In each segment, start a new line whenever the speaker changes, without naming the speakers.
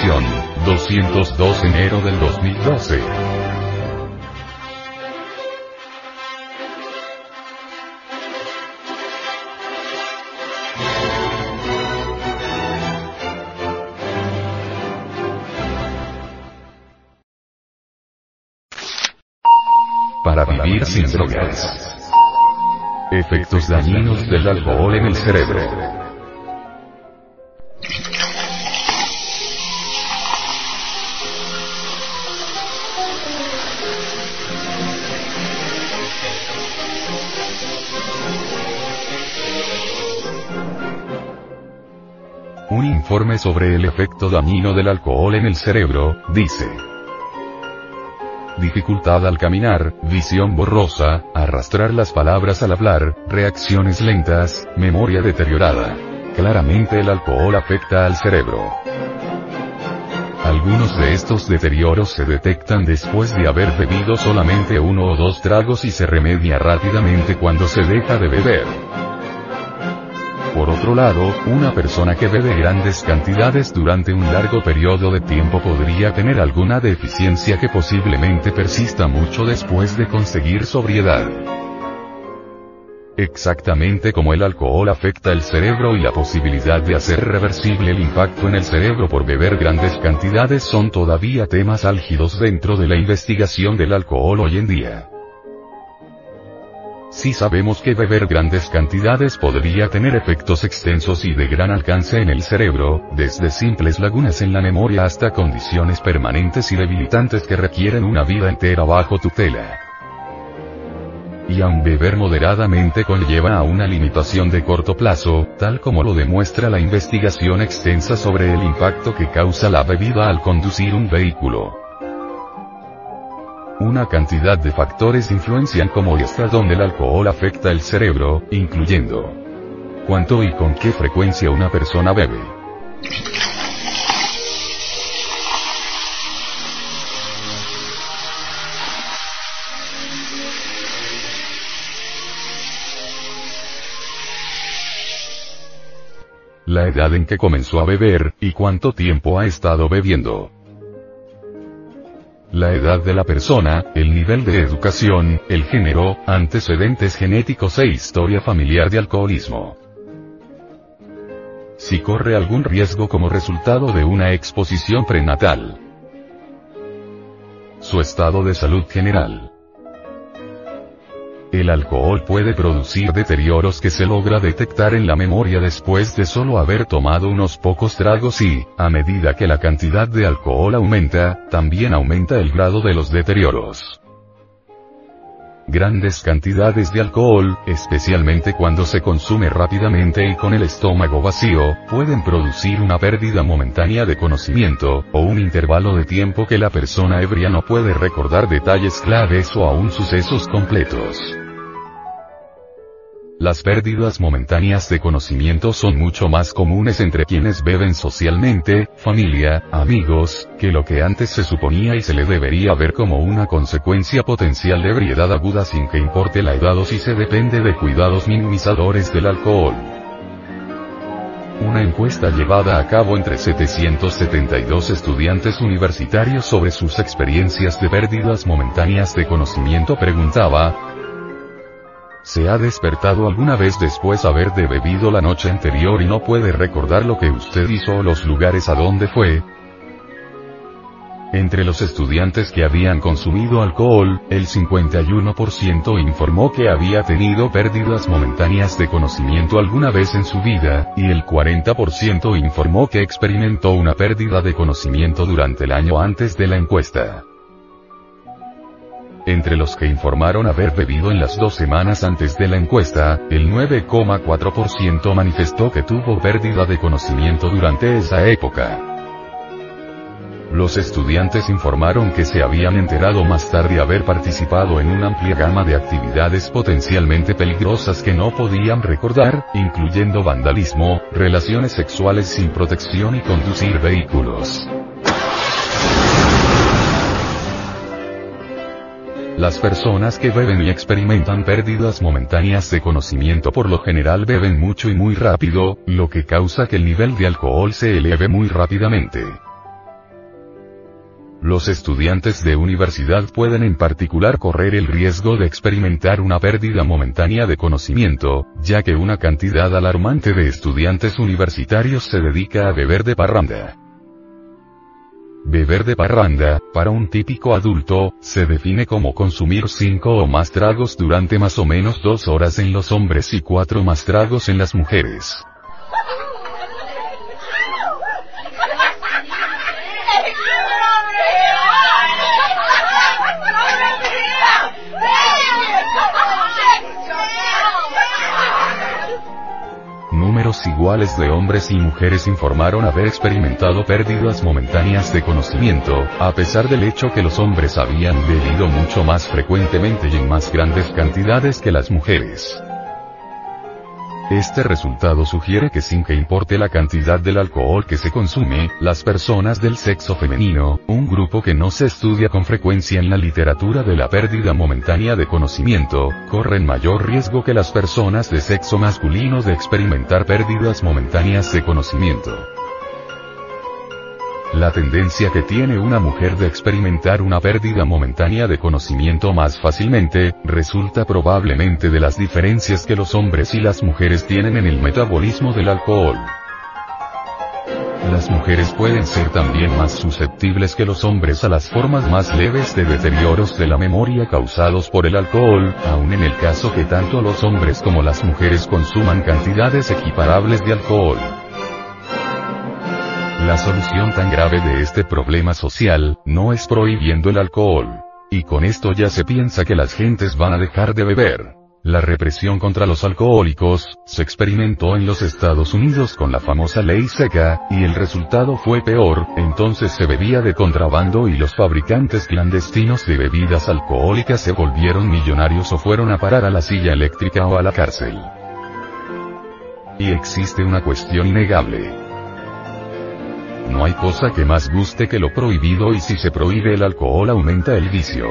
edición, 202 enero del 2012. Para vivir sin drogas. Efectos dañinos del alcohol en el cerebro. Un informe sobre el efecto dañino del alcohol en el cerebro, dice. Dificultad al caminar, visión borrosa, arrastrar las palabras al hablar, reacciones lentas, memoria deteriorada. Claramente el alcohol afecta al cerebro. Algunos de estos deterioros se detectan después de haber bebido solamente uno o dos tragos y se remedia rápidamente cuando se deja de beber. Por otro lado, una persona que bebe grandes cantidades durante un largo periodo de tiempo podría tener alguna deficiencia que posiblemente persista mucho después de conseguir sobriedad. Exactamente como el alcohol afecta el cerebro y la posibilidad de hacer reversible el impacto en el cerebro por beber grandes cantidades son todavía temas álgidos dentro de la investigación del alcohol hoy en día. Si sabemos que beber grandes cantidades podría tener efectos extensos y de gran alcance en el cerebro, desde simples lagunas en la memoria hasta condiciones permanentes y debilitantes que requieren una vida entera bajo tutela. Y aun beber moderadamente conlleva a una limitación de corto plazo, tal como lo demuestra la investigación extensa sobre el impacto que causa la bebida al conducir un vehículo. Una cantidad de factores influencian cómo y hasta dónde el alcohol afecta el cerebro, incluyendo cuánto y con qué frecuencia una persona bebe. La edad en que comenzó a beber, y cuánto tiempo ha estado bebiendo la edad de la persona, el nivel de educación, el género, antecedentes genéticos e historia familiar de alcoholismo. Si corre algún riesgo como resultado de una exposición prenatal. Su estado de salud general. El alcohol puede producir deterioros que se logra detectar en la memoria después de solo haber tomado unos pocos tragos y, a medida que la cantidad de alcohol aumenta, también aumenta el grado de los deterioros. Grandes cantidades de alcohol, especialmente cuando se consume rápidamente y con el estómago vacío, pueden producir una pérdida momentánea de conocimiento, o un intervalo de tiempo que la persona ebria no puede recordar detalles claves o aún sucesos completos. Las pérdidas momentáneas de conocimiento son mucho más comunes entre quienes beben socialmente, familia, amigos, que lo que antes se suponía y se le debería ver como una consecuencia potencial de ebriedad aguda sin que importe la edad o si se depende de cuidados minimizadores del alcohol. Una encuesta llevada a cabo entre 772 estudiantes universitarios sobre sus experiencias de pérdidas momentáneas de conocimiento preguntaba, ¿Se ha despertado alguna vez después haber bebido la noche anterior y no puede recordar lo que usted hizo o los lugares a donde fue? Entre los estudiantes que habían consumido alcohol, el 51% informó que había tenido pérdidas momentáneas de conocimiento alguna vez en su vida, y el 40% informó que experimentó una pérdida de conocimiento durante el año antes de la encuesta. Entre los que informaron haber bebido en las dos semanas antes de la encuesta, el 9,4% manifestó que tuvo pérdida de conocimiento durante esa época. Los estudiantes informaron que se habían enterado más tarde haber participado en una amplia gama de actividades potencialmente peligrosas que no podían recordar, incluyendo vandalismo, relaciones sexuales sin protección y conducir vehículos. Las personas que beben y experimentan pérdidas momentáneas de conocimiento por lo general beben mucho y muy rápido, lo que causa que el nivel de alcohol se eleve muy rápidamente. Los estudiantes de universidad pueden en particular correr el riesgo de experimentar una pérdida momentánea de conocimiento, ya que una cantidad alarmante de estudiantes universitarios se dedica a beber de parranda. Beber de parranda, para un típico adulto, se define como consumir cinco o más tragos durante más o menos dos horas en los hombres y cuatro más tragos en las mujeres. Iguales de hombres y mujeres informaron haber experimentado pérdidas momentáneas de conocimiento, a pesar del hecho que los hombres habían bebido mucho más frecuentemente y en más grandes cantidades que las mujeres. Este resultado sugiere que sin que importe la cantidad del alcohol que se consume, las personas del sexo femenino, un grupo que no se estudia con frecuencia en la literatura de la pérdida momentánea de conocimiento, corren mayor riesgo que las personas de sexo masculino de experimentar pérdidas momentáneas de conocimiento. La tendencia que tiene una mujer de experimentar una pérdida momentánea de conocimiento más fácilmente, resulta probablemente de las diferencias que los hombres y las mujeres tienen en el metabolismo del alcohol. Las mujeres pueden ser también más susceptibles que los hombres a las formas más leves de deterioros de la memoria causados por el alcohol, aun en el caso que tanto los hombres como las mujeres consuman cantidades equiparables de alcohol. La solución tan grave de este problema social, no es prohibiendo el alcohol. Y con esto ya se piensa que las gentes van a dejar de beber. La represión contra los alcohólicos, se experimentó en los Estados Unidos con la famosa ley seca, y el resultado fue peor, entonces se bebía de contrabando y los fabricantes clandestinos de bebidas alcohólicas se volvieron millonarios o fueron a parar a la silla eléctrica o a la cárcel. Y existe una cuestión innegable. No hay cosa que más guste que lo prohibido y si se prohíbe el alcohol aumenta el vicio.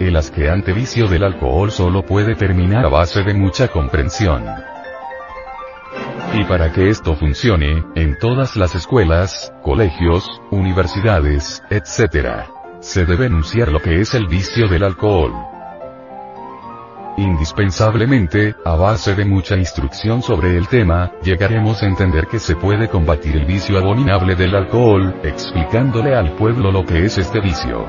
El asqueante vicio del alcohol solo puede terminar a base de mucha comprensión. Y para que esto funcione, en todas las escuelas, colegios, universidades, etc., se debe enunciar lo que es el vicio del alcohol. Indispensablemente, a base de mucha instrucción sobre el tema, llegaremos a entender que se puede combatir el vicio abominable del alcohol, explicándole al pueblo lo que es este vicio.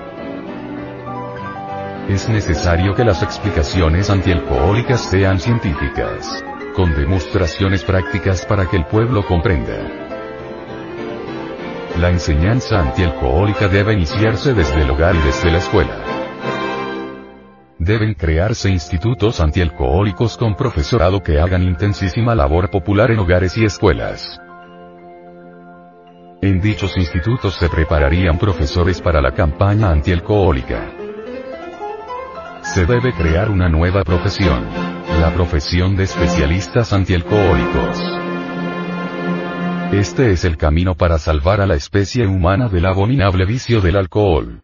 Es necesario que las explicaciones antialcohólicas sean científicas, con demostraciones prácticas para que el pueblo comprenda. La enseñanza antialcohólica debe iniciarse desde el hogar y desde la escuela. Deben crearse institutos antialcohólicos con profesorado que hagan intensísima labor popular en hogares y escuelas. En dichos institutos se prepararían profesores para la campaña antialcohólica. Se debe crear una nueva profesión. La profesión de especialistas antialcohólicos. Este es el camino para salvar a la especie humana del abominable vicio del alcohol.